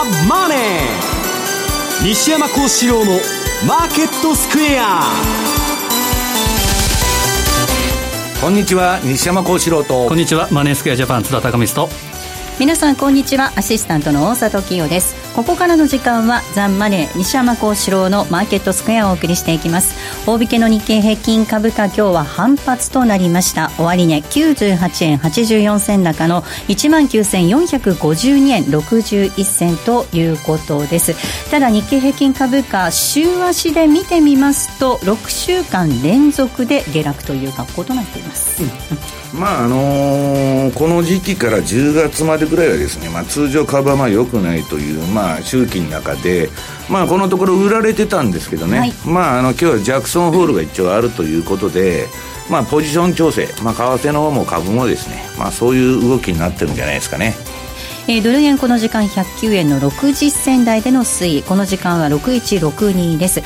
ザ・マネー」西山幸四郎の「マーケットスクエア」こんにちは西山幸四郎と。こんにちはマネースクエアジャパン津田隆光と皆さんこんにちは。アシスタントの大里清です。ここからの時間はザンマネー西山幸四郎のマーケットスクエアをお送りしていきます。大引けの日経平均株価今日は反発となりました。終値、98円84銭高の1万9452円61銭ということです。ただ日経平均株価週足で見てみますと6週間連続で下落という格好となっています、うん。まああのー、この時期から10月までぐらいはですね、まあ、通常株はまあ良くないという、まあ、周期の中で、まあ、このところ売られてたんですけどね、はい、まあ、あの今日はジャクソンホールが一応あるということで、まあ、ポジション調整、まあ、為替の方も株もですね、まあ、そういう動きになってるんじゃないですかね。えー、ドル円この時間109円の60銭台での推移。この時間は6162です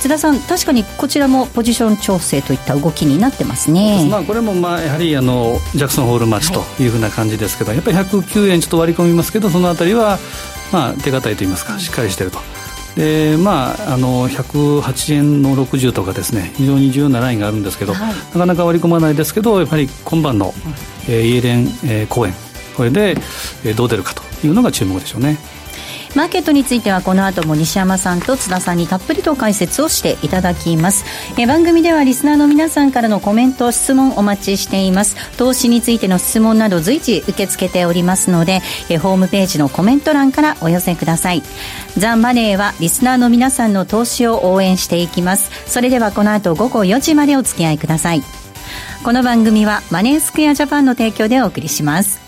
津田さん、確かにこちらもポジション調整といった動きになってますね、まあ、これもまあやはりあのジャクソンホール待ちというふうな感じですけど、はい、やっぱり109円ちょっと割り込みますけど、そのあたりは、まあ、手堅いといいますか、しっかりしていると。でまあ、あの108円の60とかですね非常に重要なラインがあるんですけど、はい、なかなか割り込まないですけどやっぱり今晩の、えー、イエレン、えー、公演これで、えー、どう出るかというのが注目でしょうね。マーケットについてはこの後も西山さんと津田さんにたっぷりと解説をしていただきます。え番組ではリスナーの皆さんからのコメント質問お待ちしています。投資についての質問など随時受け付けておりますのでえホームページのコメント欄からお寄せください。ザ・マネーはリスナーの皆さんの投資を応援していきます。それではこの後午後4時までお付き合いください。この番組はマネースクエアジャパンの提供でお送りします。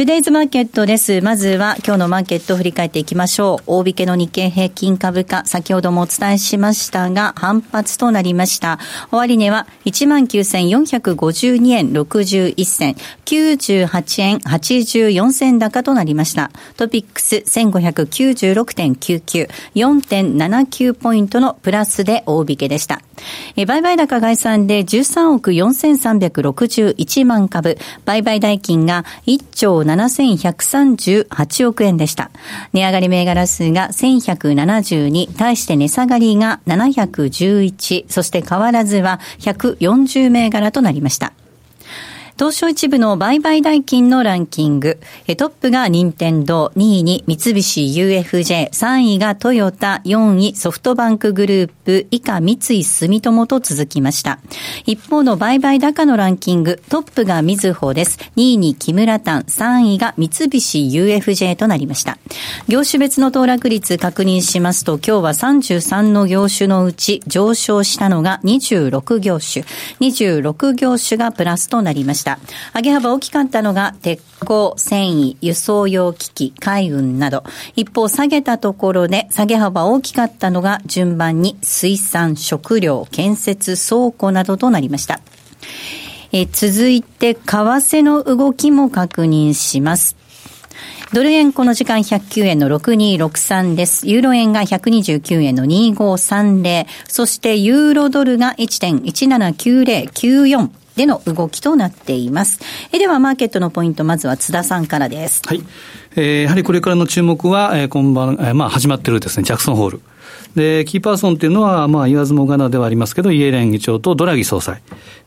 トゥデイズマーケットです。まずは今日のマーケットを振り返っていきましょう。大引けの日経平均株価、先ほどもお伝えしましたが、反発となりました。終値は19,452円61銭、98円84銭高となりました。トピックス1596.99、4.79ポイントのプラスで大引けでした。え売買高概算で13億4361万株、売買代金が1兆7138億円でした。値上がり銘柄数が1172、対して値下がりが711、そして変わらずは140銘柄となりました。東証一部の売買代金のランキング。トップが任天堂、2位に三菱 UFJ、3位がトヨタ、4位ソフトバンクグループ、以下三井住友と続きました。一方の売買高のランキング、トップがみずほです。2位に木村丹、3位が三菱 UFJ となりました。業種別の騰落率確認しますと、今日は33の業種のうち上昇したのが26業種。26業種がプラスとなりました。。上げ幅大きかったのが、鉄鋼、繊維、輸送用機器、海運など。一方、下げたところで、下げ幅大きかったのが、順番に水産、食料、建設、倉庫などとなりました。え続いて、為替の動きも確認します。ドル円この時間109円の6263です。ユーロ円が129円の2530。そしてユーロドルが1.179094。での動きとなっています。えでは、マーケットのポイント、まずは津田さんからです。はい。えー、やはりこれからの注目は、えー、今晩、えー、まあ、始まってるですね、ジャクソンホール。で、キーパーソンっていうのは、まあ、言わずもがなではありますけど、イエレン議長とドラギ総裁。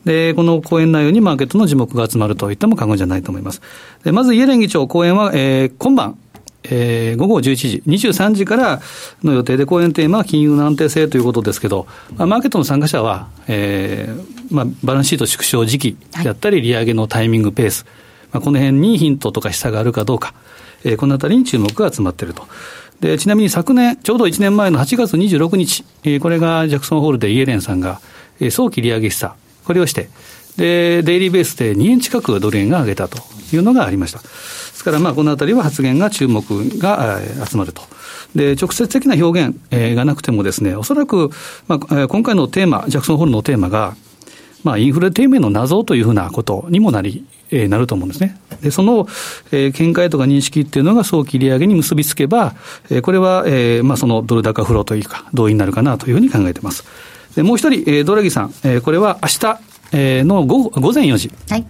で、この講演内容にマーケットの樹木が集まると言っても過言じゃないと思います。で、まずイエレン議長講演は、えー、今晩、えー、午後11時、23時からの予定で講演テーマは金融の安定性ということですけど、まあ、マーケットの参加者は、えーまあ、バランスシート縮小時期であったり、利上げのタイミング、ペース、まあ、この辺にヒントとか示唆があるかどうか、えー、このあたりに注目が集まっていると。で、ちなみに昨年、ちょうど1年前の8月26日、えー、これがジャクソンホールでイエレンさんが、えー、早期利上げ示唆、これをして、で、デイリーベースで2円近くドル円が上げたというのがありました。ですから、まあ、このあたりは発言が注目が集まると。で、直接的な表現がなくてもですね、おそらく、まあ、今回のテーマ、ジャクソンホールのテーマが、まあ、インフレ低迷の謎というふうなことにもなり、えー、なると思うんですね。で、その、えー、見解とか認識っていうのが早期利上げに結びつけば、えー、これは、えー、まあ、そのドル高フローというか、同意になるかなというふうに考えています。で、もう一人、えー、ドラギさん、えー、これは明日、えー、の午午前4時。はい。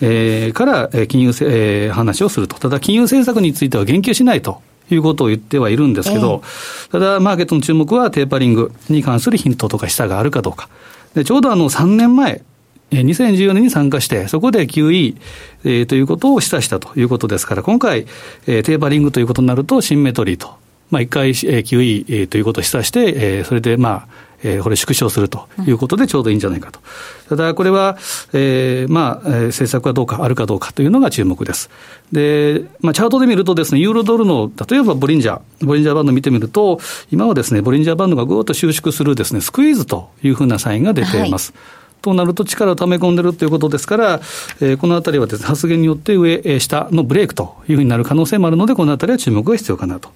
えー、から金融、えー、話をすると。ただ、金融政策については言及しないと。いうことを言ってはいるんですけど、えー、ただ、マーケットの注目はテーパリングに関するヒントとか示唆があるかどうか。でちょうどあの3年前、2014年に参加して、そこで QE、えー、ということを示唆したということですから、今回、えー、テーパリングということになると、シンメトリーと。まあ、一回、えー、QE、えー、ということを示唆して、えー、それで、まあ、えー、これ縮小するということでちょうどいいんじゃないかと。ただ、これは、えー、まあ、え、政策はどうか、あるかどうかというのが注目です。で、まあ、チャートで見るとですね、ユーロドルの、例えばボリンジャー、ボリンジャーバンド見てみると、今はですね、ボリンジャーバンドがぐーっと収縮するですね、スクイーズというふうなサインが出ています。はいとなると力を溜め込んでるということですから、えー、このあたりはです、ね、発言によって上、下のブレイクというふうになる可能性もあるので、このあたりは注目が必要かなと。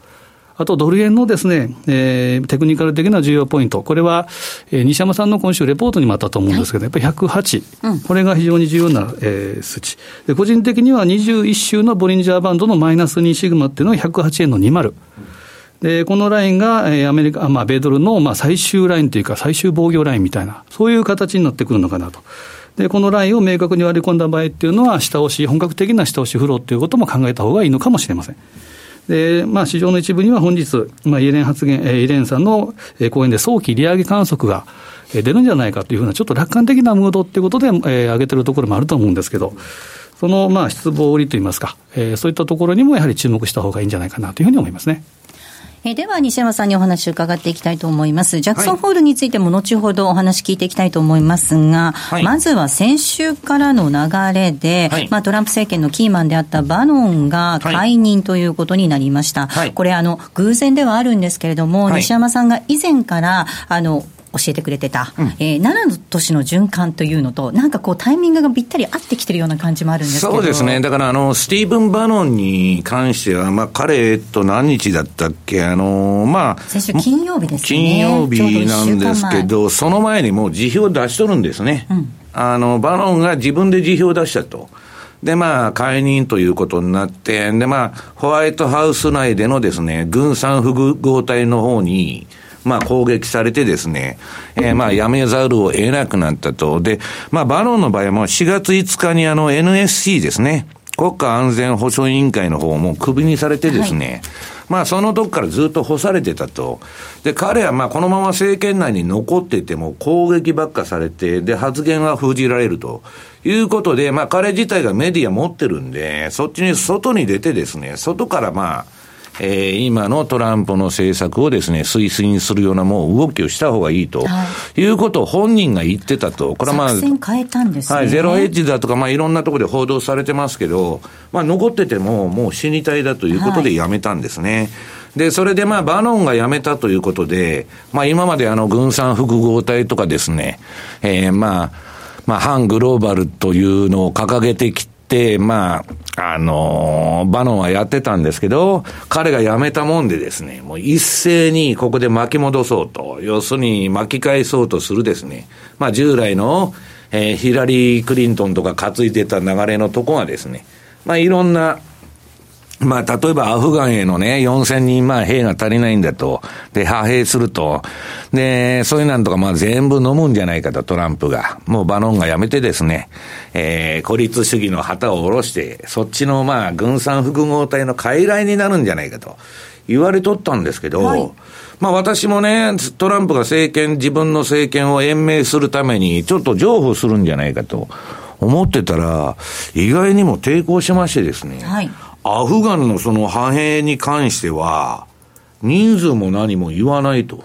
あとドル円のですね、えー、テクニカル的な重要ポイント、これは、えー、西山さんの今週レポートにもあったと思うんですけど、はい、やっぱり108、うん、これが非常に重要な、えー、数値で。個人的には21週のボリンジャーバンドのマイナス2シグマっていうのは108円の20。で、このラインが、えー、アメリカ、まあ、米ドルの、まあ、最終ラインというか、最終防御ラインみたいな、そういう形になってくるのかなと。で、このラインを明確に割り込んだ場合っていうのは、下押し、本格的な下押しフローっていうことも考えた方がいいのかもしれません。で、まあ、市場の一部には本日、まあ、イエレン発言、イエレンさんの講演で早期利上げ観測が出るんじゃないかというふうな、ちょっと楽観的なムードっていうことで、えー、上げてるところもあると思うんですけど、その、まあ、失望売りといいますか、えー、そういったところにもやはり注目した方がいいんじゃないかなというふうに思いますね。えでは、西山さんにお話を伺っていきたいと思います。ジャクソンホールについても後ほどお話聞いていきたいと思いますが、はい、まずは先週からの流れで、はい、まあ、トランプ政権のキーマンであったバノンが解任ということになりました。はい、これ、あの、偶然ではあるんですけれども、西山さんが以前から、あの、教えてくれてた、うん、えー、7の年の循環というのと、なんかこう、タイミングがぴったり合ってきてるような感じもあるんですけど。そうですね、だからあのスティーブン・バノンに関しては、まあ、彼と何日だったっけ、あのまあ、先週金曜日ですね。金曜日なんですけど、その前にもう辞表を出しとるんですね。うん、あのバノンが自分で辞表を出したと。で、まあ、解任ということになって、で、まあ、ホワイトハウス内でのですね、軍産複合体の方に、まあ、攻撃されてですね、えー、まあ、やめざるを得なくなったと。で、まあ、バロンの場合も4月5日にあの NSC ですね、国家安全保障委員会の方もクビにされてですね、はい、まあそのとこからずっと干されてたと。で、彼はまあこのまま政権内に残っていても攻撃ばっかされて、で、発言は封じられると。いうことで、まあ彼自体がメディア持ってるんで、そっちに外に出てですね、外からまあ、えー、今のトランプの政策をですね、推進するようなもう動きをした方がいいと、はい、いうことを本人が言ってたと。これはまあ、変えたんですね。はい、ゼロエッジだとか、まあいろんなところで報道されてますけど、まあ残っててももう死にたいだということでやめたんですね。はいで、それでまあ、バノンが辞めたということで、まあ、今まであの、軍産複合体とかですね、えー、まあ、まあ、反グローバルというのを掲げてき、まあ、あのー、バノンはやってたんですけど、彼が辞めたもんでですね、もう一斉にここで巻き戻そうと、要するに巻き返そうとするですね、まあ従来の、えー、ヒラリー・クリントンとか担いでた流れのとこがですね、まあいろんな、まあ、例えばアフガンへのね、4000人、まあ、兵が足りないんだと。で、派兵すると。で、そういうなんとか、まあ、全部飲むんじゃないかと、トランプが。もうバノンがやめてですね、えー、孤立主義の旗を下ろして、そっちの、まあ、軍産複合体の傀儡になるんじゃないかと。言われとったんですけど、はい、まあ私もね、トランプが政権、自分の政権を延命するために、ちょっと譲歩するんじゃないかと思ってたら、意外にも抵抗しましてですね、はい、アフガンのその派兵に関しては、人数も何も言わないと。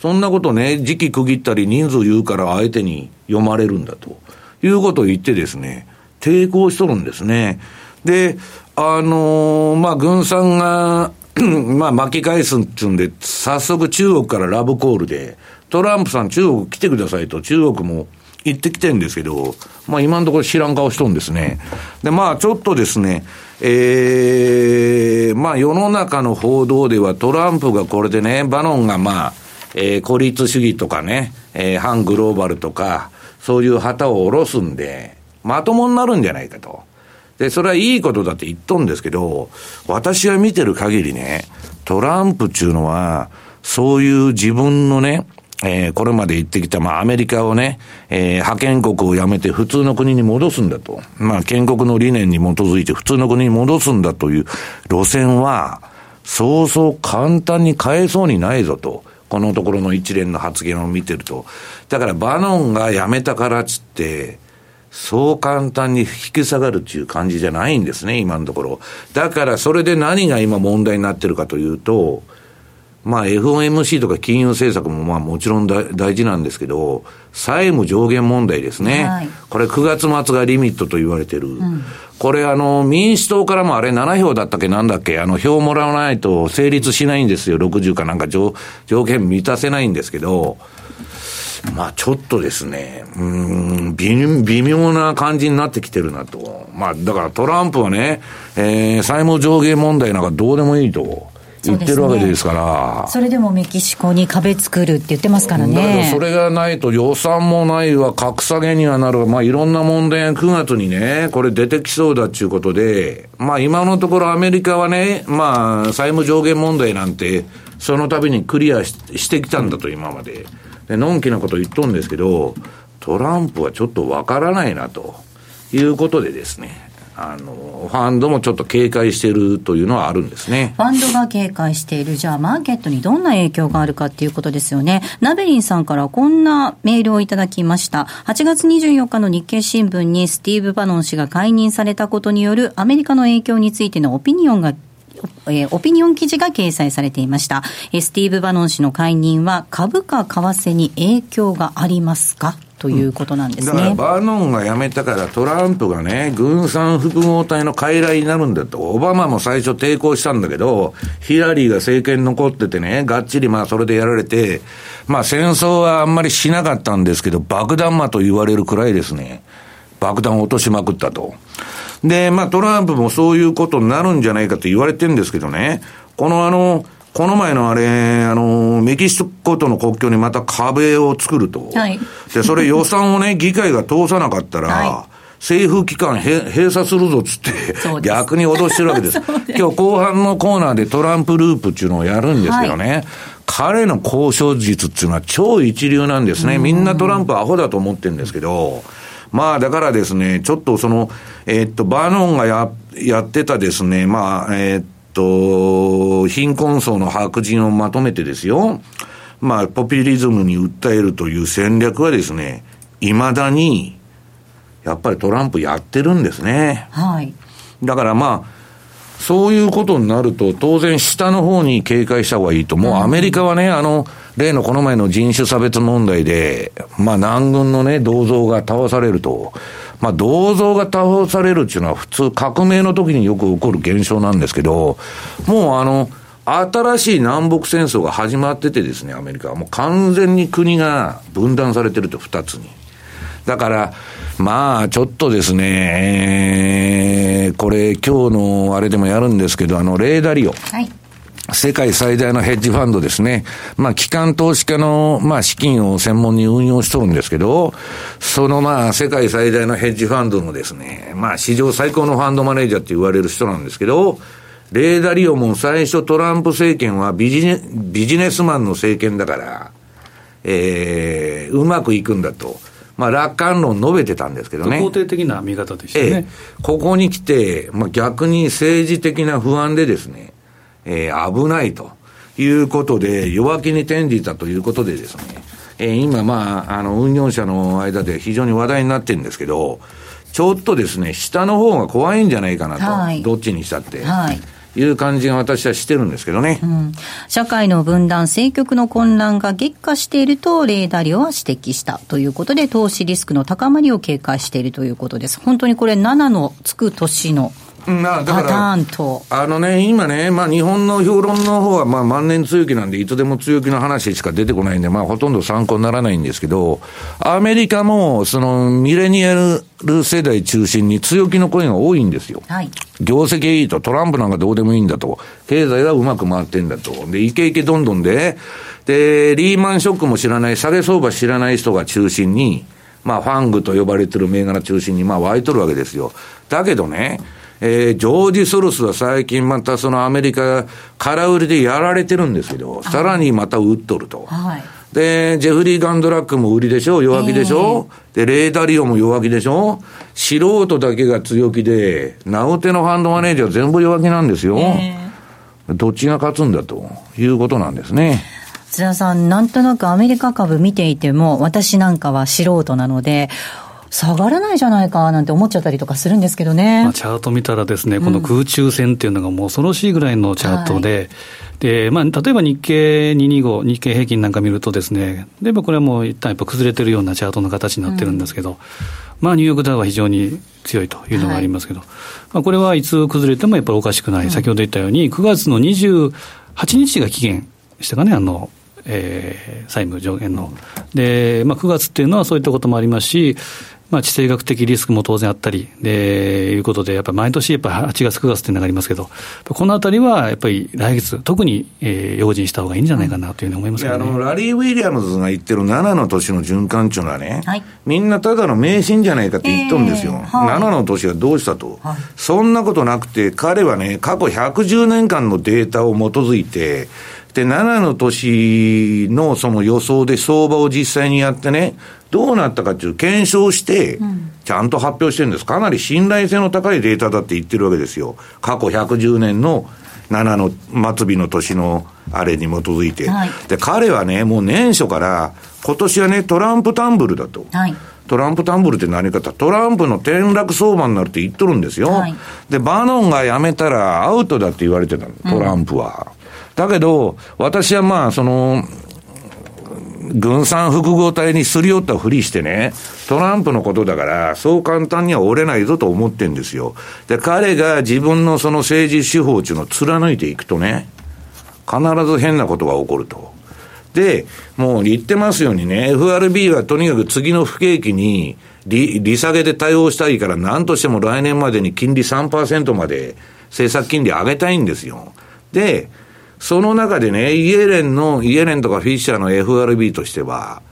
そんなことね、時期区切ったり人数言うから相手に読まれるんだと。いうことを言ってですね、抵抗しとるんですね。で、あのー、まあ、軍産が まあ、巻き返すっていうんで、早速中国からラブコールで、トランプさん中国来てくださいと、中国も行ってきてるんですけど、まあ今のところ知らん顔しとんですね。で、まあちょっとですね、ええー、まあ世の中の報道ではトランプがこれでね、バノンがまあ、えー、孤立主義とかね、えー、反グローバルとか、そういう旗を下ろすんで、まともになるんじゃないかと。で、それはいいことだって言っとんですけど、私が見てる限りね、トランプっていうのは、そういう自分のね、えー、これまで言ってきた、まあ、アメリカをね、えー、派遣国を辞めて普通の国に戻すんだと。まあ、建国の理念に基づいて普通の国に戻すんだという路線は、そうそう簡単に変えそうにないぞと。このところの一連の発言を見てると。だから、バノンが辞めたからっつって、そう簡単に引き下がるっていう感じじゃないんですね、今のところ。だからそれで何が今問題になってるかというと、まあ FOMC とか金融政策もまあもちろん大事なんですけど、債務上限問題ですね。はい、これ9月末がリミットと言われてる。うん、これあの民主党からもあれ7票だったっけ？なんだっけ？あの票もらわないと成立しないんですよ。60かなんか条条件満たせないんですけど、まあちょっとですね、うん、微妙な感じになってきてるなと。まあだからトランプはね、えー、債務上限問題なんかどうでもいいと。言ってるわけですから、そ、ね,、れでもメキシコに壁作るって言ってますからね。だけどそれがないと予算もないわ、格下げにはなるわ、まあいろんな問題が9月にね、これ出てきそうだっていうことで、まあ今のところアメリカはね、まあ債務上限問題なんて、その度にクリアしてきたんだと、今まで。で、のんきなこと言っとんですけど、トランプはちょっとわからないなということでですね、あの、ファンドもちょっと警戒しているというのはあるんですね。ファンドが警戒している。じゃあ、マーケットにどんな影響があるかっていうことですよね。ナベリンさんからこんなメールをいただきました。8月24日の日経新聞にスティーブ・バノン氏が解任されたことによるアメリカの影響についてのオピニオンがえ、オピニオン記事が掲載されていました。スティーブ・バノン氏の解任は株価、為替に影響がありますか？ということなんですね、だからバーノンが辞めたからトランプがね、軍産複合体の傀儡になるんだと、オバマも最初抵抗したんだけど、ヒラリーが政権残っててね、がっちりまあそれでやられて、まあ戦争はあんまりしなかったんですけど、爆弾魔と言われるくらいですね、爆弾を落としまくったと。で、まあトランプもそういうことになるんじゃないかと言われてるんですけどね、このあの、この前のあれ、あの、メキシコとの国境にまた壁を作ると。はい。で、それ予算をね、議会が通さなかったら、はい、政府機関閉鎖するぞっつって、逆に脅してるわけ です。今日後半のコーナーでトランプループっていうのをやるんですけどね、はい、彼の交渉術っていうのは超一流なんですね。みんなトランプアホだと思ってるんですけど、まあだからですね、ちょっとその、えー、っと、バーノンがや、やってたですね、まあ、えー、っと、貧困層の白人をまとめてですよ、まあ、ポピュリズムに訴えるという戦略はですね、いまだに、やっぱりトランプやってるんですね。はい。だからまあ、そういうことになると、当然下の方に警戒した方がいいと。もうアメリカはね、あの、例のこの前の人種差別問題で、まあ南軍のね、銅像が倒されると。まあ銅像が倒されるっていうのは普通革命の時によく起こる現象なんですけど、もうあの、新しい南北戦争が始まっててですね、アメリカは。もう完全に国が分断されてると、二つに。だから、まあ、ちょっとですね、えー、これ、今日のあれでもやるんですけど、あの、レーダリオ。はい。世界最大のヘッジファンドですね。まあ、機関投資家の、まあ、資金を専門に運用しとるんですけど、そのまあ、世界最大のヘッジファンドのですね、まあ、史上最高のファンドマネージャーって言われる人なんですけど、レーダリオも最初トランプ政権はビジネビジネスマンの政権だから、えー、うまくいくんだと。まあ、楽観論述べてたんですけどね。肯定的な見方でしたね。ええ、ここに来て、まあ、逆に政治的な不安でですね、えー、危ないということで、弱気に転じたということでですね、えー、今、まあ、あの、運用者の間で非常に話題になってるんですけど、ちょっとですね、下の方が怖いんじゃないかなと、はい、どっちにしたって。はいいう感じが私はしてるんですけどね、うん、社会の分断、政局の混乱が激化していると、レーダリオは指摘したということで、投資リスクの高まりを警戒しているということです。本当にこれ、7のつく年のパターンと。あのね、今ね、まあ日本の評論の方はまあ万年強気なんで、いつでも強気の話しか出てこないんで、まあほとんど参考にならないんですけど、アメリカもそのミレニアル世代中心に強気の声が多いんですよ。はい。業績いいと、トランプなんかどうでもいいんだと、経済はうまく回ってんだと。で、イケイケどんどんで、で、リーマンショックも知らない、下げ相場知らない人が中心に、まあファングと呼ばれてる銘柄中心にまあ湧いとるわけですよ。だけどね、えー、ジョージ・ソロスは最近またそのアメリカ、空売りでやられてるんですけど、さらにまた売っとると。はい、で、ジェフリー・ガンドラックも売りでしょ？弱気でしょ、えー、で、レーダリオも弱気でしょ？素人だけが強気で、ナウテのファンドマネージャー全部弱気なんですよ。えー、どっちが勝つんだということなんですね。津田さん、なんとなくアメリカ株見ていても、私なんかは素人なので、下がらないじゃないかなんて思っちゃったりとかするんですけどね。まあ、チャート見たらですね、この空中戦っていうのがもう恐ろしいぐらいのチャートで、はい。で、まあ、例えば日経225、日経平均なんか見るとですね、例えばこれはもう一旦やっぱ崩れてるようなチャートの形になってるんですけど、うん、まあ、ニューヨークダウは非常に強いというのがありますけど、はい、まあ、これはいつ崩れてもやっぱりおかしくない。うん、先ほど言ったように、9月の28日が期限でしたかね、あの、えー、債務上限の。で、まあ、9月っていうのはそういったこともありますし、まあ、地政学的リスクも当然あったり、で、いうことで、やっぱり毎年、やっぱり8月、9月っていうのがありますけど、このあたりは、やっぱり来月、特に、えー、用心した方がいいんじゃないかなというふうに思いますね、あの、ラリー・ウィリアムズが言ってる7の年の循環っていうのはね、はい、みんなただの迷信じゃないかって言っとるんですよ。えーはい、7の年はどうしたと、はい、そんなことなくて、彼はね、過去110年間のデータを基づいて、で、7の年のその予想で相場を実際にやってね、どうなったかっていう検証して、ちゃんと発表してるんです。かなり信頼性の高いデータだって言ってるわけですよ。過去110年の7の末尾の年のあれに基づいて。はい、で、彼はね、もう年初から、今年はね、トランプタンブルだと。はいトランプタンブルって何かとトランプの転落相場になるって言っとるんですよ。はい、で、バノンが辞めたらアウトだって言われてたの、トランプは。うんだけど、私はまあ、その、軍産複合体にすり寄ったふりしてね、トランプのことだから、そう簡単には折れないぞと思ってんですよ。で、彼が自分のその政治手法っていうのを貫いていくとね、必ず変なことが起こると。で、もう言ってますようにね、FRB はとにかく次の不景気に利利下げで対応したいから、何としても来年までに金利3%まで政策金利上げたいんですよ。で、その中でね、イエレンの、イエレンとかフィッシャーの FRB としては、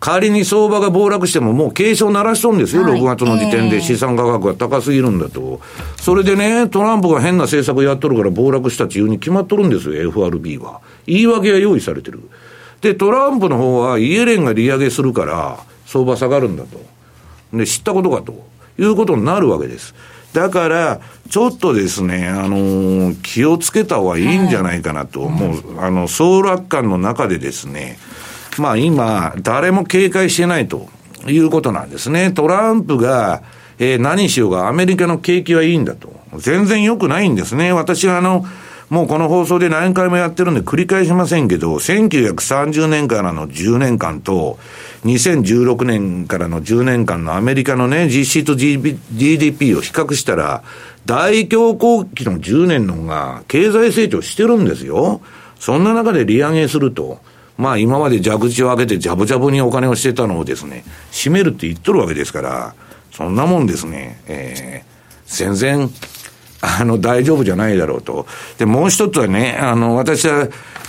仮に相場が暴落してももう警鐘鳴らしとるんですよ、はい、6月の時点で資産価格が高すぎるんだと。それでね、トランプが変な政策やっとるから暴落したっていうに決まっとるんですよ、FRB は。言い訳が用意されてる。で、トランプの方はイエレンが利上げするから、相場下がるんだと。で、知ったことかということになるわけです。だから、ちょっとですね、あのー、気をつけた方がいいんじゃないかなと、はい、もう、あの、総楽観の中でですね、まあ今、誰も警戒してないということなんですね。トランプが、えー、何しようがアメリカの景気はいいんだと。全然良くないんですね。私はあの、もうこの放送で何回もやってるんで繰り返しませんけど、1930年からの10年間と、2016年からの10年間のアメリカのね、実質 GDP を比較したら、大恐慌期の10年の方が経済成長してるんですよ。そんな中で利上げすると、まあ今まで蛇口を開けてジャブジャブにお金をしてたのをですね、閉めるって言っとるわけですから、そんなもんですね、えー、全然あの、大丈夫じゃないだろうと。で、もう一つはね、あの、私は、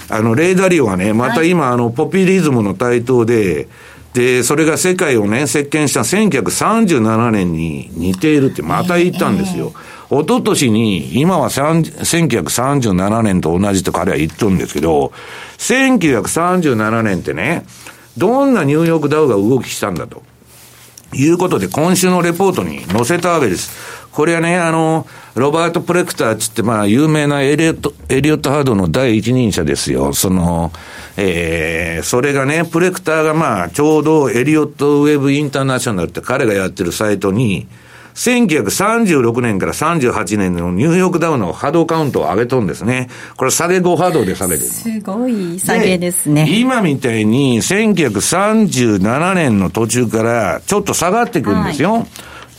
あの、レーダリオはね、また今、あの、ポピュリズムの台頭で、で、それが世界をね、席巻した1937年に似ているってまた言ったんですよ。一昨年に、今は1937年と同じと彼は言っとるんですけど、1937年ってね、どんなニューヨークダウが動きしたんだと。いうことで、今週のレポートに載せたわけです。これはね、あの、ロバート・プレクターつって、まあ、有名なエリオット、エリオット・ハードの第一人者ですよ。その、えー、それがね、プレクターがまあ、ちょうどエリオット・ウェブ・インターナショナルって彼がやってるサイトに、1936年から38年のニューヨークダウの波動カウントを上げとんですね。これ下げ5波動で下げてる。すごい下げですね。今みたいに1937年の途中からちょっと下がってくるんですよ。はい、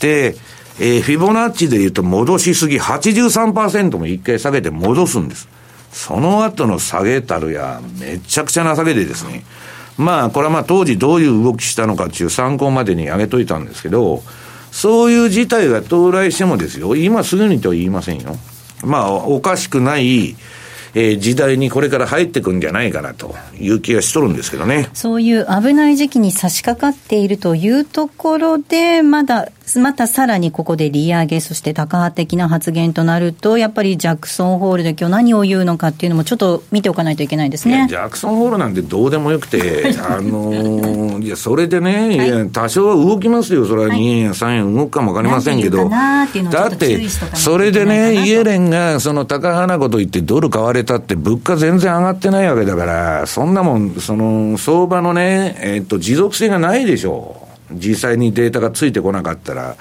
で、えー、フィボナッチで言うと戻しすぎ83%も一回下げて戻すんです。その後の下げたるや、めちゃくちゃな下げでですね。まあ、これはまあ当時どういう動きしたのかっていう参考までに上げといたんですけど、そういう事態が到来してもですよ、今すぐにとは言いませんよ。まあ、おかしくない、えー、時代にこれから入っていくんじゃないかなという気がしとるんですけどね。そういう危ない時期に差し掛かっているというところで、まだまたさらにここで利上げ、そして高派的な発言となると、やっぱりジャクソンホールで今日何を言うのかっていうのも、ちょっと見ておかないといけないですね。ジャクソンホールなんてどうでもよくて、あのー、いや、それでね、はい、多少は動きますよ、それは2円や3円動くかもわかりませんけど、だって、それでね、イエレンがその高花こと言って、ドル買われたって、物価全然上がってないわけだから、そんなもん、その相場のね、えー、っと持続性がないでしょう。実際にデータがついてこなかったら。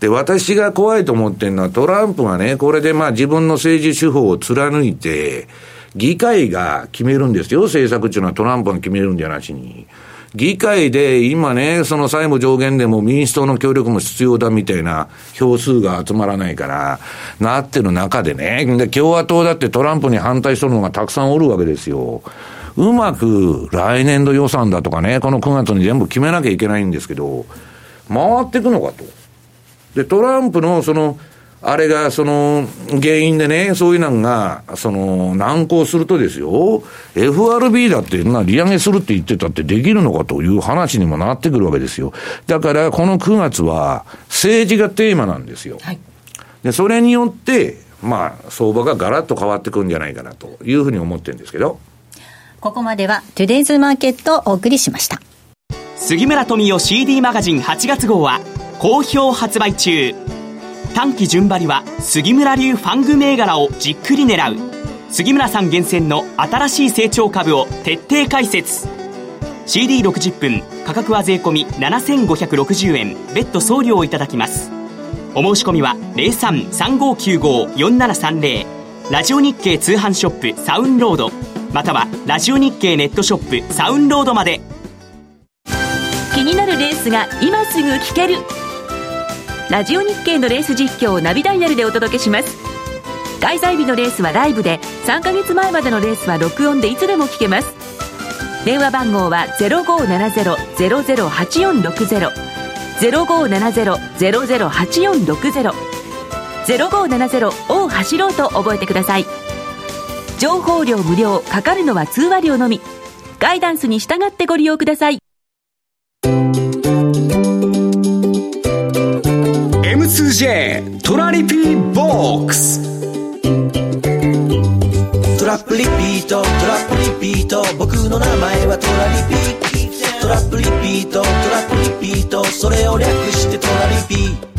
で、私が怖いと思ってるのはトランプがね、これでまあ自分の政治手法を貫いて、議会が決めるんですよ。政策っていうのはトランプが決めるんじゃなしに。議会で今ね、その債務上限でも民主党の協力も必要だみたいな票数が集まらないから、なってる中でね、で共和党だってトランプに反対するのがたくさんおるわけですよ。うまく来年度予算だとかね、この9月に全部決めなきゃいけないんですけど、回っていくのかと。で、トランプのその、あれが、その、原因でね、そういうのが、その、難航するとですよ、FRB だって、な、利上げするって言ってたってできるのかという話にもなってくるわけですよ。だから、この9月は、政治がテーマなんですよ。はい、で、それによって、まあ、相場がガラッと変わってくるんじゃないかなというふうに思ってるんですけど。ここまでは、トゥデイズマーケットをお送りしました。杉村富夫 CD マガジン8月号は、好評発売中。短期順張りは杉村流ファング銘柄をじっくり狙う。杉村さん厳選の新しい成長株を徹底解説。CD60 分価格は税込7560円。別途送料をいただきます。お申し込みは0335954730ラジオ日経通販ショップサウンロード。またはラジオ日経ネットショップサウンロードまで。気になるレースが今すぐ聞ける。ラジオ日経のレース実況をナビダイヤルでお届けします。開催日のレースはライブで3ヶ月前までのレースは録音でいつでも聞けます。電話番号は0570-008460 0570-008460 0570を走ろうと覚えてください。情報量無料かかるのは通話料のみ。ガイダンスに従ってご利用ください。M2J トラリピーボックス。トラップリピートトラップリピート。僕の名前はトラリピトラップリピートトラップリピート。それを略してトラリピ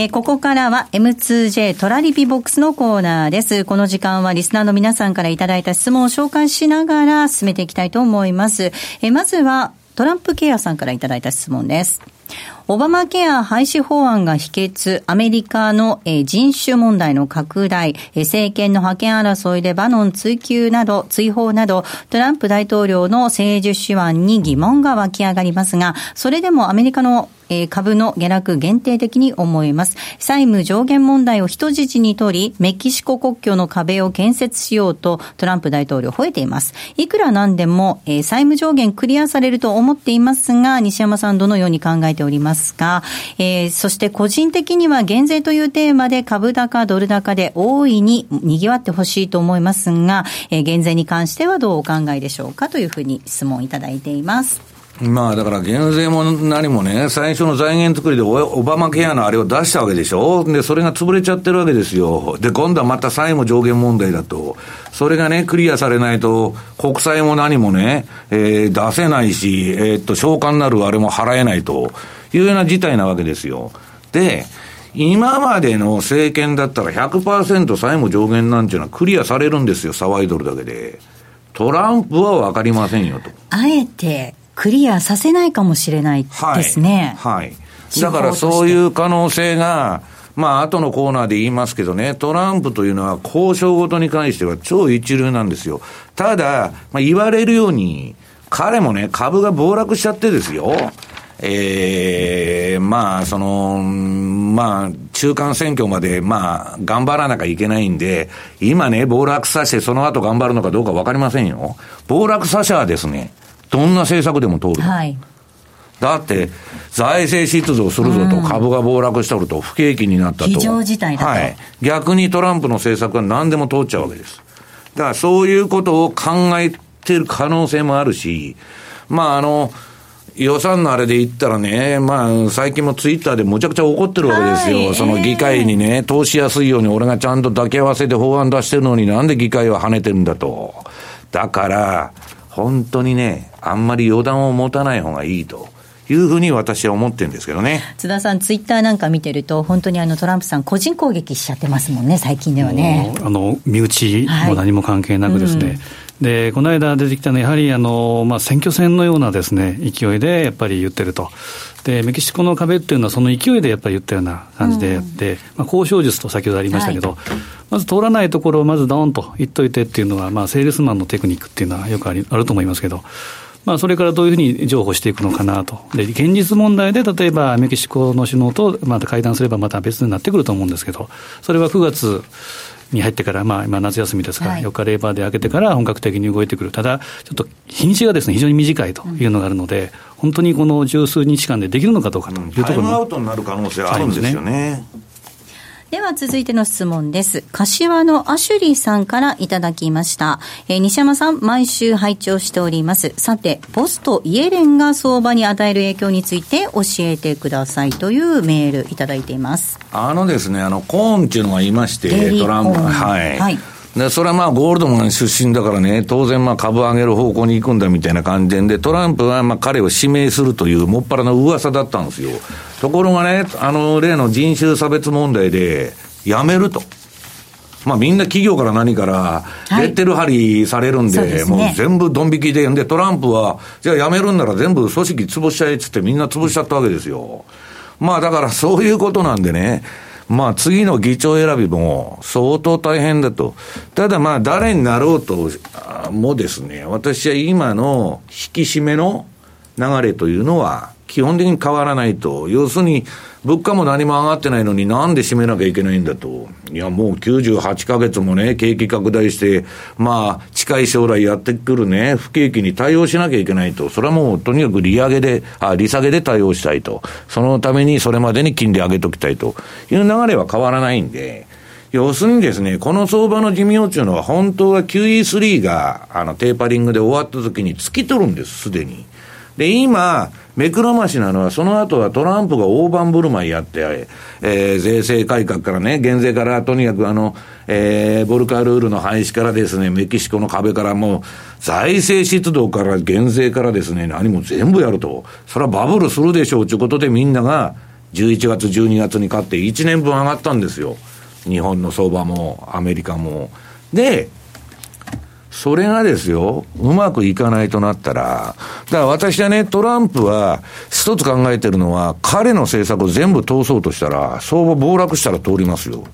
えー、ここからは M2J トラリピボックスのコーナーです。この時間はリスナーの皆さんからいただいた質問を紹介しながら進めていきたいと思います。えー、まずはトランプケアさんからいただいた質問です。オバマケア廃止法案が否決、アメリカの、人種問題の拡大、政権の覇権争いでバノン追及など、追放など、トランプ大統領の政治手腕に疑問が湧き上がりますが、それでもアメリカのえー、株の下落限定的に思えます。債務上限問題を人質に取り、メキシコ国境の壁を建設しようとトランプ大統領吠えています。いくらなんでも、えー、債務上限クリアされると思っていますが、西山さんどのように考えておりますか、えー、そして個人的には減税というテーマで株高、ドル高で大いに賑わってほしいと思いますが、えー、減税に関してはどうお考えでしょうかというふうに質問いただいています。まあだから減税も何もね、最初の財源作りでオバマケアのあれを出したわけでしょ？で、それが潰れちゃってるわけですよ。で、今度はまた債務上限問題だと。それがね、クリアされないと、国債も何もね、えー、出せないし、えー、っと、償還なるあれも払えないというような事態なわけですよ。で、今までの政権だったら100%債務上限なんていうのはクリアされるんですよ、騒いどるだけで。トランプはわかりませんよと。あえてクリアさせないかもしれないですね。はい。はい、だからそういう可能性が、まあ、後のコーナーで言いますけどね、トランプというのは交渉ごとに関しては超一流なんですよ。ただ、まあ、言われるように、彼もね、株が暴落しちゃってですよ。ええー、まあ、その、まあ、中間選挙まで、まあ、頑張らなきゃいけないんで、今ね、暴落させて、その後頑張るのかどうかわかりませんよ。暴落させはですね、どんな政策でも通る。はい。だって、財政出動するぞと、株が暴落しとると、不景気になったと。非常事態だと。はい。逆にトランプの政策は何でも通っちゃうわけです。だからそういうことを考えてる可能性もあるし、まああの、予算のあれで言ったらね、まあ、最近もツイッターでむちゃくちゃ怒ってるわけですよ。はい、その議会にね、通しやすいように俺がちゃんと抱き合わせて法案出してるのになんで議会は跳ねてるんだと。だから、本当にね、あんまり予断を持たない方がいいと。いうふうに私は思ってるんですけどね津田さん、ツイッターなんか見てると、本当にあのトランプさん、個人攻撃しちゃってますもんね、最近ではね。あの身内も何も関係なくですね、はいうんでこの間出てきたのは、やはりあの、まあ、選挙戦のようなです、ね、勢いでやっぱり言ってると。で、メキシコの壁っていうのは、その勢いでやっぱり言ったような感じでやって、うん、まあ、交渉術と先ほどありましたけど、はい、まず通らないところをまずドーンと言っといてっていうのは、まあ、セールスマンのテクニックっていうのはよくありあると思いますけど、まあ、それからどういうふうに譲歩していくのかなと。で、現実問題で、例えばメキシコの首脳とまた会談すればまた別になってくると思うんですけど、それは9月、に入ってから、まあ、今、夏休みですから、4日レーバーで開けてから本格的に動いてくる、ただ、ちょっと日にちがですね非常に短いというのがあるので、本当にこの十数日間でできるのかどうかというところも、タイムアウトになる可能性あるんですよね。では続いての質問です。柏のアシュリーさんからいただきました。えー、西山さん、毎週拝聴しております。さて、ポストイエレンが相場に与える影響について教えてくださいというメールいただいています。あのですね、あの、コーンっていうのがいまして、トランプ、はい。はいで、それはまあゴールドマン出身だからね、当然まあ株上げる方向に行くんだみたいな感じで、トランプはまあ彼を指名するというもっぱらの噂だったんですよ。ところがね、あの例の人種差別問題で辞めると。まあみんな企業から何からレッテル貼りされるんで、はいでね、もう全部ドン引きで、で、トランプは、じゃあ辞めるんなら全部組織潰しちゃえっつってみんな潰しちゃったわけですよ。まあだからそういうことなんでね、まあ次の議長選びも相当大変だと。ただまあ誰になろうともですね、私は今の引き締めの流れというのは基本的に変わらないと。要するに物価も何も上がってないのになんで締めなきゃいけないんだと。いやもう98ヶ月もね、景気拡大して、まあ近い将来やってくるね、不景気に対応しなきゃいけないと。それはもうとにかく利上げで、あ、利下げで対応したいと。そのためにそれまでに金利上げときたいという流れは変わらないんで、要するにですね、この相場の寿命っていうのは本当は QE3 があのテーパリングで終わった時に突き取るんです、すでに。で、今、目くらましなのは、その後はトランプが大盤振る舞いやって、えー、税制改革からね、減税からとにかくあの、えー、ボルカルールの廃止からですね、メキシコの壁からもう、財政出動から減税からですね、何も全部やると。それはバブルするでしょうということでみんなが、11月、12月に勝って1年分上がったんですよ。日本の相場も、アメリカも。で、それがですよ、うまくいかないとなったら、だから私はね、トランプは、一つ考えてるのは、彼の政策を全部通そうとしたら、相場暴落したら通りますよ。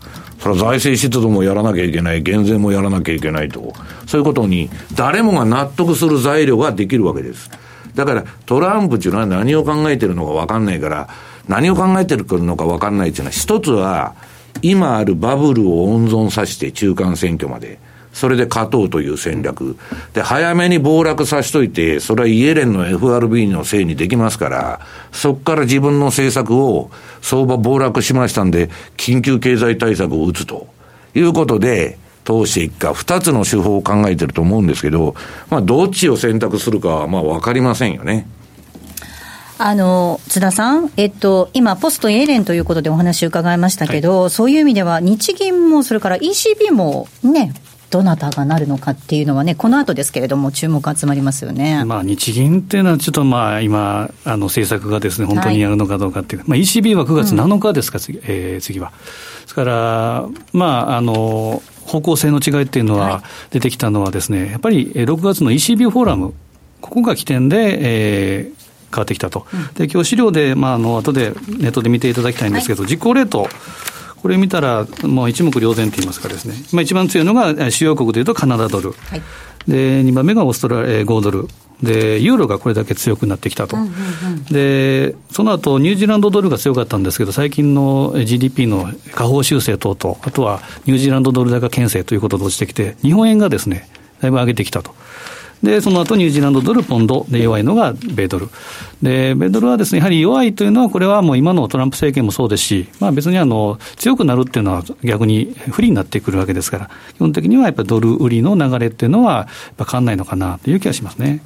それは財政出動もやらなきゃいけない、減税もやらなきゃいけないと。そういうことに、誰もが納得する材料ができるわけです。だから、トランプっていうのは何を考えてるのかわかんないから、何を考えてるのかわかんないっていうのは、一つは、今あるバブルを温存させて中間選挙まで。それで勝とうという戦略。で、早めに暴落さしといて、それはイエレンの FRB のせいにできますから、そこから自分の政策を相場暴落しましたんで、緊急経済対策を打つということで、通していくか、二つの手法を考えてると思うんですけど、まあ、どっちを選択するかは、まあ、わかりませんよね。あの津田さん、えっと、今、ポストイエレンということでお話伺いましたけど、はい、そういう意味では、日銀もそれから ECB もね、どなたがなるのかっていうのはね、この後ですけれども、注目集まりますよね、まあ、日銀っていうのは、ちょっとまあ今、あの政策がですね本当にやるのかどうかっていう、はい、まあ、ECB は9月7日ですか、うん、次,、えー、次は。ですから、まあ、あの方向性の違いっていうのは、出てきたのはですね、やっぱり6月の ECB フォーラム、ここが起点で、えー、変わってきたと、で今日資料で、まあ、あの後でネットで見ていただきたいんですけど、はい、実行レート、これ見たら、もう一目瞭然といいますかですね、まあ、一番強いのが主要国でいうとカナダドル、はい、で2番目がオーストラリア5ドル。で、ユーロがこれだけ強くなってきたと、うんうんうん、で、その後ニュージーランドドルが強かったんですけど、最近の GDP の下方修正等々、あとはニュージーランドドル高牽制ということで落ちてきて、日本円がですね、だいぶ上げてきたと。で、その後ニュージーランドドル、ポンドで弱いのが米ドル。で、米ドルはですね、やはり弱いというのは、これはもう今のトランプ政権もそうですし、まあ別にあの、強くなるっていうのは逆に不利になってくるわけですから、基本的にはやっぱりドル売りの流れっていうのは、やっぱ変わんないのかなという気がしますね。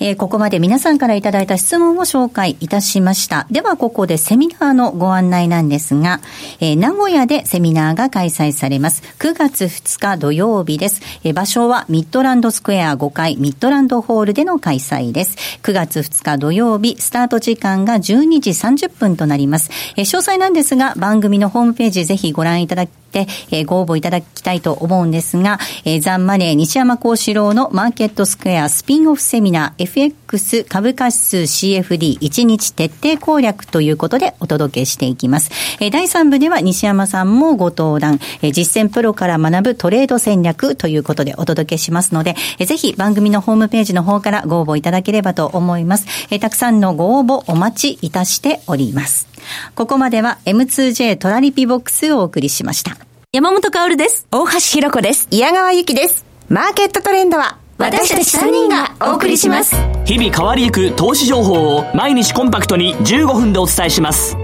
えー、ここまで皆さんからいただいた質問を紹介いたしました。では、ここでセミナーのご案内なんですが、えー、名古屋でセミナーが開催されます。9月2日土曜日です。えー、場所はミッドランドスクエア5階ミッドランドホールでの開催です。9月2日土曜日、スタート時間が12時30分となります。え、詳細なんですが、番組のホームページぜひご覧いただき、えー、ご応募いただきたいと思うんですが、えー、ザンマネー西山幸四郎のマーケットスクエアスピンオフセミナー FX 株価指数 CFD1 日徹底攻略ということでお届けしていきます。えー、第3部では西山さんもご登壇、えー、実践プロから学ぶトレード戦略ということでお届けしますので、えー、ぜひ番組のホームページの方からご応募いただければと思います。えー、たくさんのご応募お待ちいたしております。ここまでは M2J トラリピボックスをお送りしました。山本薫です。大橋弘子です。矢川ゆきです。マーケットトレンドは私たち3人がお送りします。日々変わりゆく投資情報を毎日コンパクトに15分でお伝えします。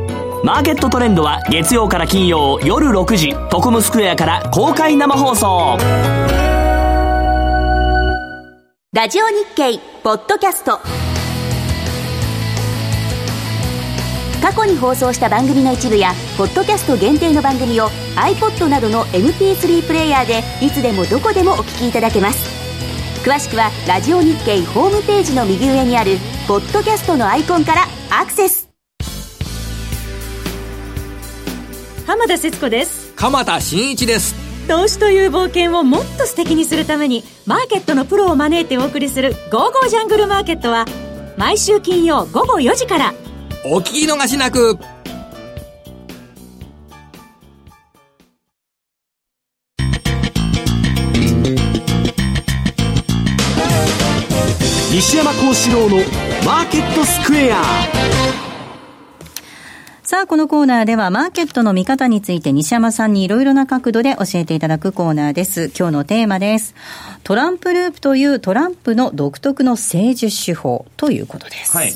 マーケットトレンドは月曜から金曜夜6時、トコムスクエアから公開生放送。ラジオ日経ポッドキャスト。過去に放送した番組の一部やポッドキャスト限定の番組を iPod などの MP3 プレイヤーでいつでもどこでもお聞きいただけます。詳しくはラジオ日経ホームページの右上にあるポッドキャストのアイコンからアクセス。浜田節子です。鎌田新一です。投資という冒険をもっと素敵にするためにマーケットのプロを招いてお送りする「ゴーゴージャングルマーケット」は毎週金曜午後4時からお聞き逃しなく西山幸四郎のマーケットスクエアさあ、このコーナーではマーケットの見方について西山さんにいろいろな角度で教えていただくコーナーです。今日のテーマです。トランプループというトランプの独特の政治手法ということです。はい。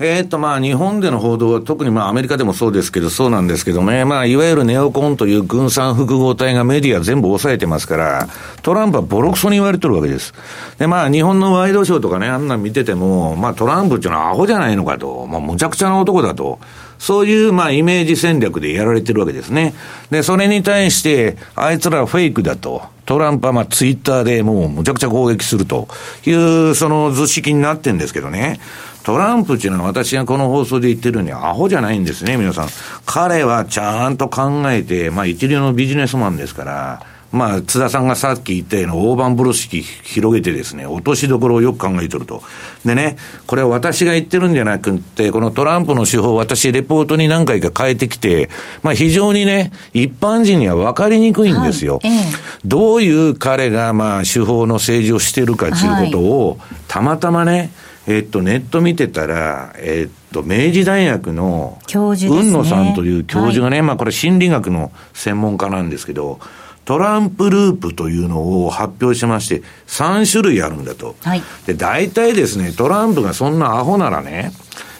えー、っと、まあ、日本での報道は、特にまあ、アメリカでもそうですけど、そうなんですけどね、まあ、いわゆるネオコンという軍産複合体がメディア全部抑えてますから、トランプはボロクソに言われてるわけです。で、まあ、日本のワイドショーとかね、あんなん見てても、まあ、トランプっていうのはアホじゃないのかと、まあ、むちゃくちゃな男だと。そういう、まあ、イメージ戦略でやられてるわけですね。で、それに対して、あいつらはフェイクだと。トランプはまあツイッターでもうむちゃくちゃ攻撃するという、その図式になってんですけどね。トランプっていうのは私がこの放送で言ってるようにアホじゃないんですね、皆さん。彼はちゃんと考えて、まあ一流のビジネスマンですから、まあ、津田さんがさっき言ったような大盤風呂敷広げてですね、落としどころをよく考えてると。でね、これは私が言ってるんじゃなくて、このトランプの手法、私レポートに何回か変えてきて、まあ非常にね、一般人には分かりにくいんですよ。はいええ、どういう彼がまあ手法の政治をしてるかということを、たまたまね、えっと、ネット見てたら、えっと、明治大学の、教授ね、野さんという教授がね、はい、まあこれ心理学の専門家なんですけど、トランプループというのを発表しまして、3種類あるんだと。はい、で、大体ですね、トランプがそんなアホならね、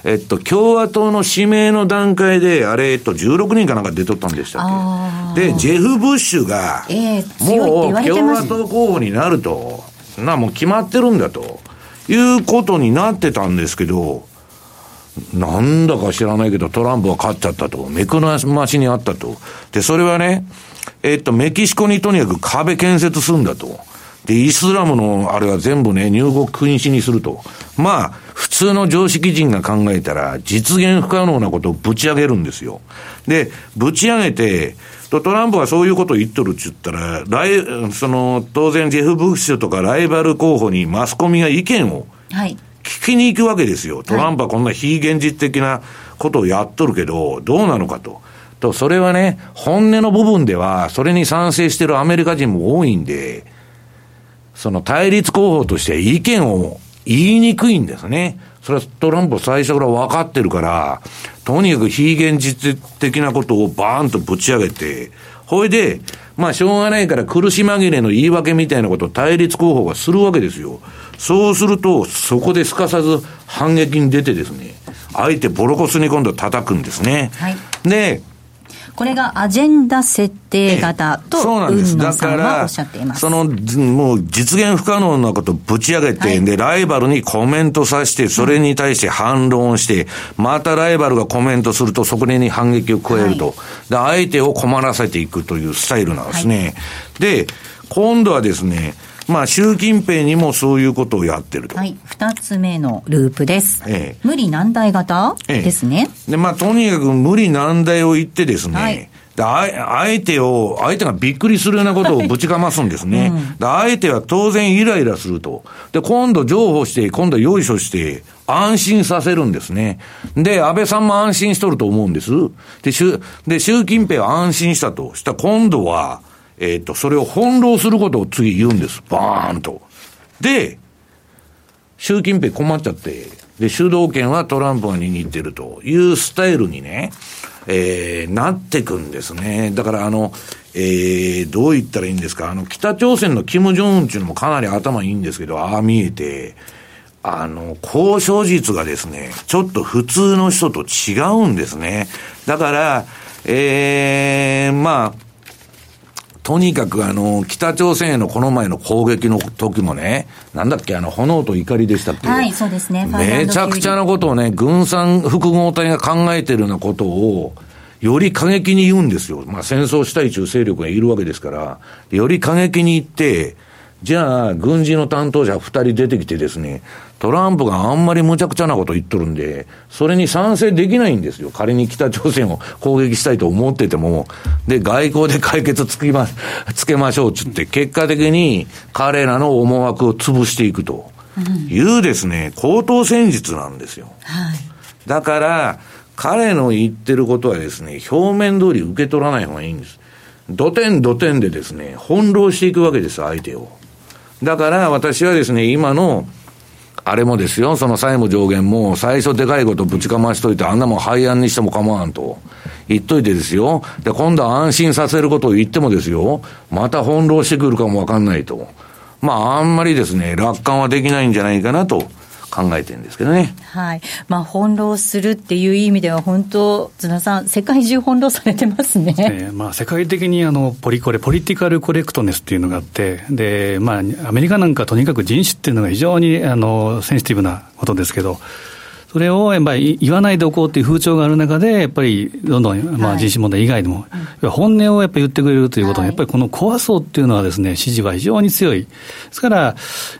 えっと、共和党の指名の段階で、あれ、えっと、16人かなんか出とったんでしたっけ。で、ジェフ・ブッシュが、もう共和党候補になると、な、もう決まってるんだと。いうことになってたんですけど、なんだか知らないけどトランプは勝っちゃったと。目くらましにあったと。で、それはね、えっと、メキシコにとにかく壁建設するんだと。で、イスラムのあれは全部ね、入国禁止にすると。まあ、普通の常識人が考えたら、実現不可能なことをぶち上げるんですよ。で、ぶち上げて、トランプはそういうことを言っとるって言ったら、ライその、当然ジェフ・ブッシュとかライバル候補にマスコミが意見を聞きに行くわけですよ。トランプはこんな非現実的なことをやっとるけど、どうなのかと。と、それはね、本音の部分では、それに賛成してるアメリカ人も多いんで、その対立候補として意見を言いにくいんですね。それはトランプ最初から分かってるから、とにかく非現実的なことをバーンとぶち上げて、ほいで、まあしょうがないから苦し紛れの言い訳みたいなことを対立候補がするわけですよ。そうすると、そこですかさず反撃に出てですね、相手ボロコスに今度叩くんですね。はい、で、これがアジェンダ設定型と、そうなんです。だから、その、もう実現不可能なことをぶち上げて、はい、で、ライバルにコメントさせて、それに対して反論して、またライバルがコメントすると、そこに反撃を加えると。はい、で、相手を困らせていくというスタイルなんですね。はい、で、今度はですね、まあ、習近平にもそういうことをやってると。はい。二つ目のループです。ええ、無理難題型？ですね。ええ、で、まあ、とにかく無理難題を言ってですね、はいで、相手を、相手がびっくりするようなことをぶちかますんですね。うん、で、相手は当然イライラすると。で、今度譲歩して、今度よいしょして、安心させるんですね。で、安倍さんも安心しとると思うんです。で、習、で、習近平は安心したと。したら今度は、えっ、ー、と、それを翻弄することを次言うんです。バーンと。で、習近平困っちゃって、で、主導権はトランプが握ってるというスタイルにね、えー、なってくんですね。だからあの、えー、どう言ったらいいんですか、あの、北朝鮮のキム・ジョンウンっていうのもかなり頭いいんですけど、ああ見えて、あの、交渉術がですね、ちょっと普通の人と違うんですね。だから、ええー、まあ、とにかくあの、北朝鮮へのこの前の攻撃の時もね、なんだっけ、あの、炎と怒りでしたっけ？はい、そうですね。めちゃくちゃなことをね、軍産複合体が考えてるようなことを、より過激に言うんですよ。まあ戦争したい中勢力がいるわけですから、より過激に言って、じゃあ、軍事の担当者二人出てきてですね、トランプがあんまり無茶苦茶なこと言っとるんで、それに賛成できないんですよ。仮に北朝鮮を攻撃したいと思ってても。で、外交で解決つきま、つけましょうっつって、結果的に彼らの思惑を潰していくというですね、高等戦術なんですよ。はい、だから、彼の言ってることはですね、表面通り受け取らない方がいいんです。土点土点でですね、翻弄していくわけです、相手を。だから私はですね、今のあれもですよ、その債務上限も最初でかいことぶちかましといて、あんなもん廃案にしても構わんと。言っといてですよ。で、今度は安心させることを言ってもですよ、また翻弄してくるかもわかんないと。まあ、あんまりですね、楽観はできないんじゃないかなと考えてるんですけどね。はい。まあ、翻弄するっていう意味では、本当、津田さん、世界中翻弄されてますね。えー、まあ、世界的にあのポリコレ、ポリティカルコレクトネスっていうのがあって、で、まあ、アメリカなんかとにかく人種っていうのが非常にあのセンシティブなことですけど、それをやっぱり言わないでおこうという風潮がある中で、やっぱりどんどん、まあ、人種問題以外でも、はい、本音をやっぱり言ってくれるということは、やっぱりこの怖そうっていうのはですね、支持は非常に強い。ですから、やっ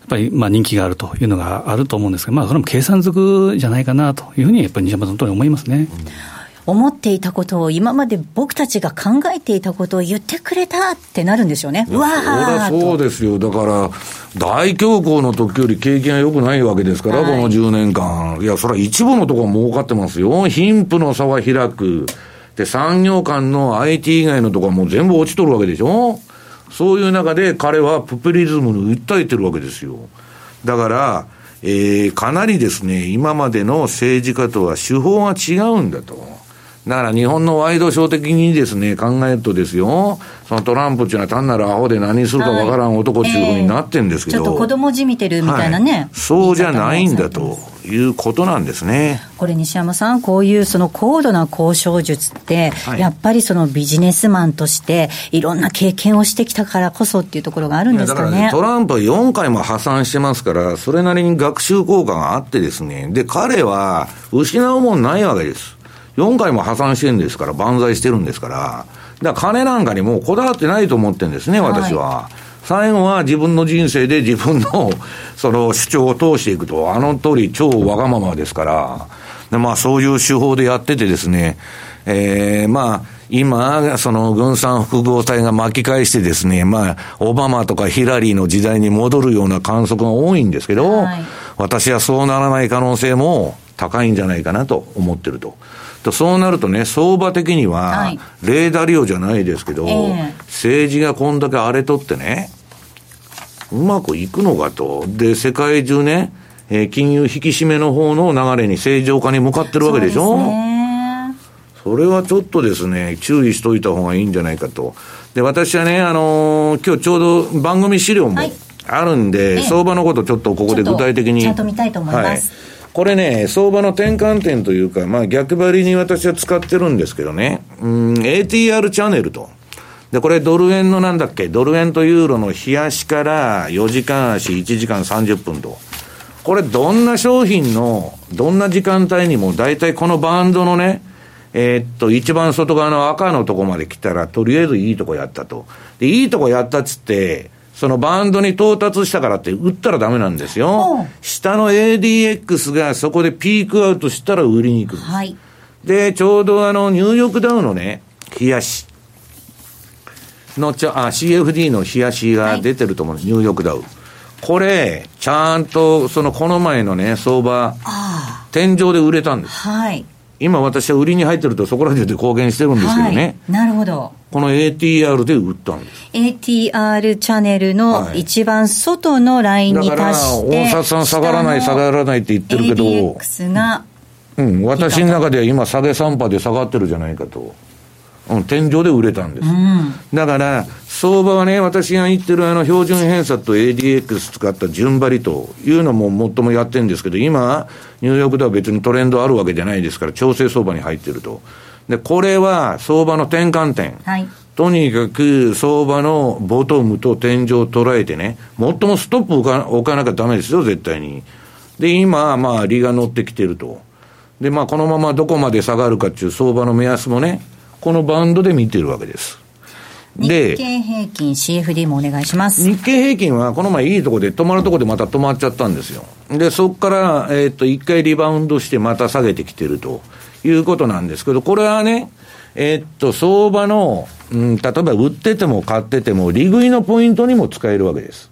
ぱりまあ人気があるというのがあると思うんですが、まあ、それも計算づくじゃないかなというふうに、やっぱり西山さんと思いますね。うん思っていたことを、今まで僕たちが考えていたことを言ってくれたってなるんですよね。うわーそうですよ。だから、大恐慌の時より景気が良くないわけですから、はい、この10年間。いや、それは一部のところ儲かってますよ。貧富の差は開く。で、産業間の IT 以外のところはもう全部落ちとるわけでしょそういう中で彼はポピュリズムに訴えてるわけですよ。だから、えー、かなりですね、今までの政治家とは手法が違うんだと。だから日本のワイドショー的にですね、考えるとですよ、そのトランプっていうのは単なるアホで何するかわからん男っていうふうになってるんですけど、はいえ。ー、ちょっと子供じみてるみたいなね、はい、そうじゃないんだということなんですね。これ西山さん、こういうその高度な交渉術って、はい、やっぱりそのビジネスマンとして、いろんな経験をしてきたからこそっていうところがあるんですかね。トランプは4回も破産してますから、それなりに学習効果があってですね、で、彼は失うもんないわけです。4回も破産してるんですから、万歳してるんですから、だから金なんかにもうこだわってないと思ってるんですね、私は。はい最後は自分の人生で自分の その主張を通していくと、あの通り超わがままですから、でまあそういう手法でやっててですね、えー、まあ、今、その軍産複合体が巻き返してですね、まあ、オバマとかヒラリーの時代に戻るような観測が多いんですけど、はい、私はそうならない可能性も高いんじゃないかなと思ってると。とそうなるとね、相場的には、レーダー利用じゃないですけど、えー、政治がこんだけ荒れとってね、うまくいくのかと。で、世界中ね、えー、金融引き締めの方の流れに正常化に向かってるわけでしょ？それはちょっとですね、注意しといた方がいいんじゃないかと。で、私はね、あのー、今日ちょうど番組資料もあるんで、はい、相場のことちょっとここで具体的に。ちゃんと見たいと思います。はいこれね、相場の転換点というか、まあ逆張りに私は使ってるんですけどね、うん、ATR チャンネルと。で、これドル円のなんだっけ、ドル円とユーロの冷やしから4時間足1時間30分と。これどんな商品の、どんな時間帯にも大体このバンドのね、えー、っと、一番外側の赤のとこまで来たら、とりあえずいいとこやったと。で、いいとこやったっつって、そのバンドに到達したからって売ったらダメなんですよ。下の ADX がそこでピークアウトしたら売りに行く。はい。で、ちょうどあの、ニューヨークダウのね、冷やし。のちゃ、あ、CFD の冷やしが出てると思う、はい、ニューヨークダウ。これ、ちゃんと、その、この前のね、相場、天井で売れたんです。はい。今私は売りに入ってるとそこら中で公言してるんですけどね。はい、なるほど。この ATR で売ったんです。ATR チャンネルの一番外のラインに達して、はい、大札さん下がらない下がらないって言ってるけど、ADX が、うん、私の中では今下げ3波で下がってるじゃないかと。うん、天井で売れたんです。うん、だから、相場はね、私が言ってるあの標準偏差と ADX 使った順張りというのも最もやってるんですけど、今、ニューヨークでは別にトレンドあるわけじゃないですから、調整相場に入ってると。で、これは相場の転換点。はい。とにかく相場のボトムと天井を捉えてね、最もストップを置か置かなきゃダメですよ、絶対に。で、今、まあ、利が乗ってきてると。で、まあ、このままどこまで下がるかっていう相場の目安もね、このバンドで見てるわけです。で、日経平均 CFD もお願いします。日経平均はこの前いいとこで止まるとこでまた止まっちゃったんですよ。で、そこから、えっ、ー、と、一回リバウンドしてまた下げてきてるということなんですけど、これはね、えっ、ー、と、相場の、うん、例えば売ってても買ってても、利食いのポイントにも使えるわけです。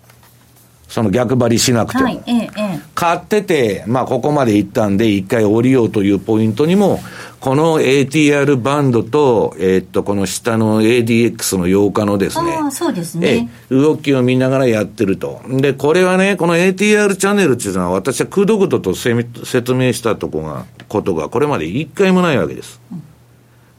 その逆張りしなくても。はい、ええ、買ってて、まあ、ここまで行ったんで、一回降りようというポイントにも、この ATR バンドと、えー、っと、この下の ADX の8日のですね、あそうですね、動きを見ながらやってると。で、これはね、この ATR チャンネルっていうのは、私はくどくどと説明したとこが、ことが、これまで一回もないわけです。うん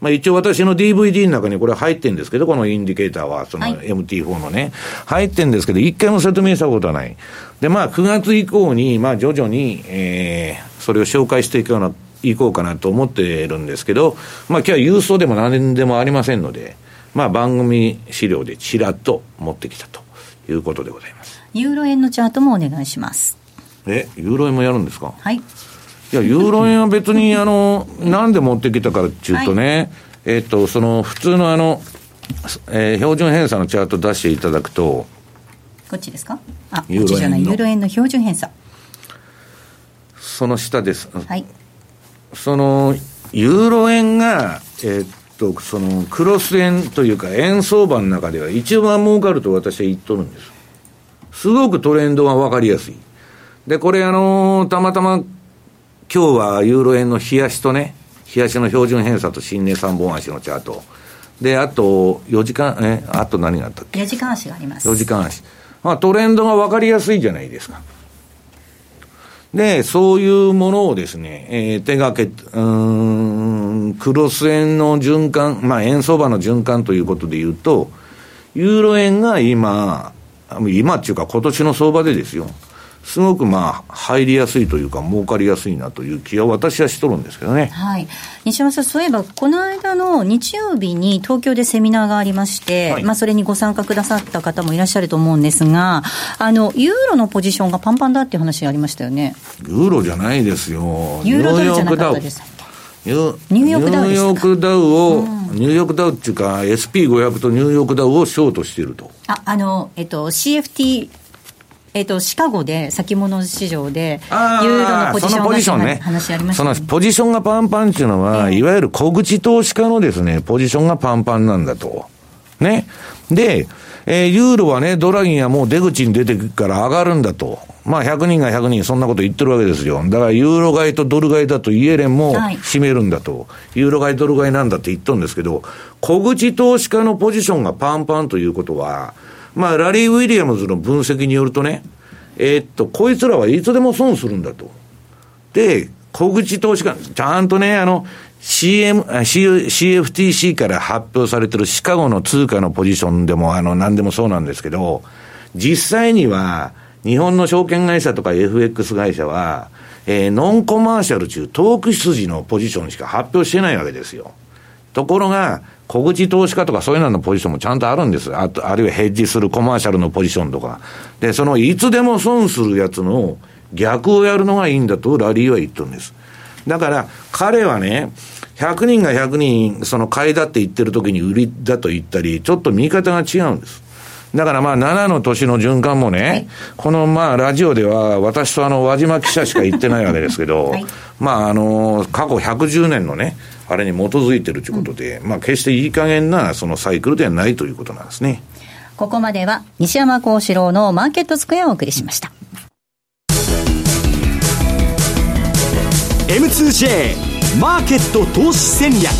まあ一応私の DVD の中にこれ入ってるんですけど、このインディケーターは、その MT4 のね、はい、入ってるんですけど、一回も説明したことはない。で、まあ9月以降に、まあ徐々に、えー、それを紹介していくような、いこうかなと思ってるんですけど、まあ今日は郵送でも何でもありませんので、まあ番組資料でちらっと持ってきたということでございます。ユーロ円のチャートもお願いします。え、ユーロ円もやるんですか？はい。いや、ユーロ円は別に、あの、なんで持ってきたかっていうとね、はい、えっ、と、その、普通のあの、えー、標準偏差のチャート出していただくと、こっちですか？あ、ユーロ円の。ユーロ円の標準偏差。その下です。はい。その、ユーロ円が、えー、っと、その、クロス円というか、円相場の中では一番儲かると私は言っとるんです。すごくトレンドが分かりやすい。で、これあのー、たまたま今日はユーロ円の冷やしとね、冷やしの標準偏差と新値3本足のチャート。で、あと、4時間、え、あと何があったっけ ?4 時間足があります。4時間足。まあ、トレンドが分かりやすいじゃないですか。で、そういうものをですね、えー、手がけ、うん、クロス円の循環、まあ、円相場の循環ということで言うと、ユーロ円が今、今っていうか今年の相場でですよ、すごくまあ、入りやすいというか、儲かりやすいなという気は私はしとるんですけどね。はい。西山さん、そういえば、この間の日曜日に東京でセミナーがありまして、はい、まあ、それにご参加くださった方もいらっしゃると思うんですが、あの、ユーロのポジションがパンパンだっていう話ありましたよね。ユーロじゃないですよ。ユーロドルじゃなかったです。ニューヨークダウニューヨークダウを、うん、ニューヨークダウっていうか、SP500 とニューヨークダウをショートしていると。あ、あの、えっと、CFT えっ、ー、と、シカゴで先物市場で、ユーロのポジションがポジションね、話ありました、ね、そのポジションがパンパンっていうのは、えー、いわゆる小口投資家のですね、ポジションがパンパンなんだと。ね。で、えー、ユーロはね、ドラギンはもう出口に出てくるから上がるんだと。まあ、100人が100人、そんなこと言ってるわけですよ。だから、ユーロ買いとドル買いだとイエレンも占めるんだと。はい、ユーロ買い、ドル買いなんだって言っとるんですけど、小口投資家のポジションがパンパンということは、まあ、ラリー・ウィリアムズの分析によるとね、えー、っと、こいつらはいつでも損するんだと。で、小口投資家、ちゃんとね、あの、CM、CFTC から発表されてるシカゴの通貨のポジションでも、あの、何でもそうなんですけど、実際には、日本の証券会社とか FX 会社は、えー、ノンコマーシャル中、トーク筋のポジションしか発表してないわけですよ。ところが、小口投資家とかそういうののポジションもちゃんとあるんです。あと、あるいはヘッジするコマーシャルのポジションとか。で、そのいつでも損するやつの逆をやるのがいいんだとラリーは言ってるんです。だから、彼はね、100人が100人、その買いだって言ってる時に売りだと言ったり、ちょっと見方が違うんです。だからまあ7の年の循環もね、はい、このまあラジオでは私とあの輪島記者しか言ってないわけですけど、はい、まああの、過去110年のね、あれに基づいてるということで、うん、まあ決していい加減なそのサイクルではないということなんですね。ここまでは西山幸四郎のマーケットスクエアをお送りしました。M2J マーケット投資戦略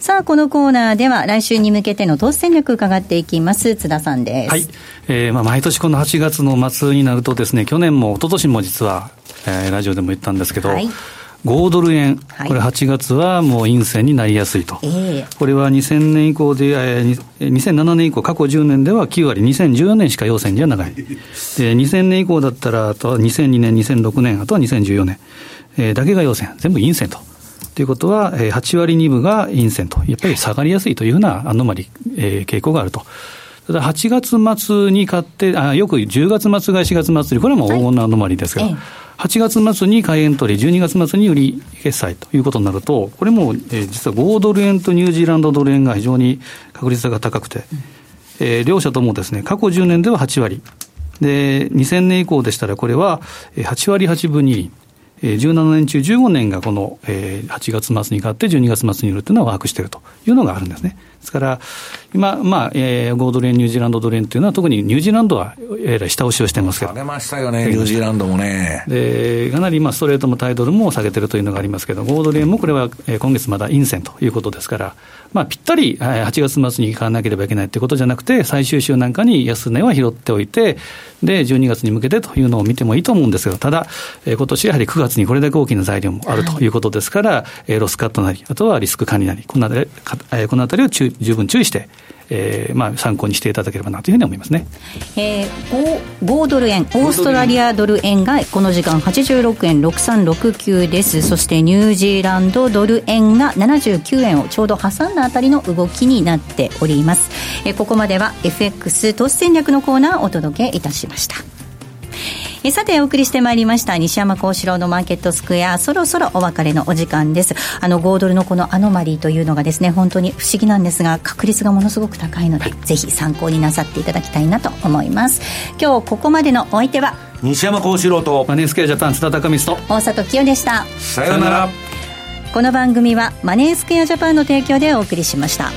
さあ、このコーナーでは来週に向けての投資戦略伺っていきます。津田さんです。はい。えー、まあ、毎年この8月の末になるとですね、去年も一昨年も実は、えー、ラジオでも言ったんですけど、はい5ドル円、これ8月はもう陰線になりやすいと、これは2000年以降で、えー、2007年以降、過去10年では9割、2014年しか陽線じゃ長い、で2000年以降だったら、あとは2002年、2006年、あとは2014年、えー、だけが陽線、全部陰線と。ということは、8割2分が陰線と、やっぱり下がりやすいというふうなアノマリ、えー、傾向があると。ただ8月末に買って、あよく10月末が4月末に、これはもう黄金のアノマリですが、はい、8月末に買いエントリー、12月末に売り決済ということになると、これも、えー、実は5ドル円とニュージーランドドル円が非常に確率が高くて、えー、両者ともですね、過去10年では8割。で、2000年以降でしたら、これは8割8分2厘。17年中15年がこの8月末に買って12月末に売るというのはワークしているというのがあるんですね。ですから、今、まあ、えー、5ドル円、ニュージーランドドル円というのは、特にニュージーランドは、えらい下押しをしてますけど。下げましたよね、ニュージーランドもね。で、かなり、まあ、ストレートもタイドルも下げてるというのがありますけど、5ドル円もこれは、えー、今月まだ陰線ということですから、まあ、ぴったり8月末に買わなければいけないということじゃなくて、最終週なんかに安値は拾っておいて、で、12月に向けてというのを見てもいいと思うんですが、ただ、えー、今年やはり9月にこれだけ大きな材料もあるということですから、はい、えー、ロスカットなり、あとはリスク管理なり、このあたり,、えー、このあたりを十分注意して、えーまあ、参考にしていただければなというふうに思いますね、えー、5, 5ドル円、オーストラリアドル円がこの時間86円6369です、そしてニュージーランドドル円が79円をちょうど挟んだあたりの動きになっております。えー、ここまでは FX 投資戦略のコーナーをお届けいたしました。えさてお送りしてまいりました西山幸四郎のマーケットスクエア。そろそろお別れのお時間です。あの5ドルのこのアノマリーというのがですね本当に不思議なんですが確率がものすごく高いので、はい、ぜひ参考になさっていただきたいなと思います。今日ここまでのお相手は西山幸四郎とマネースクエアジャパン津田隆美と大里清でした。さようなら。この番組はマネースクエアジャパンの提供でお送りしました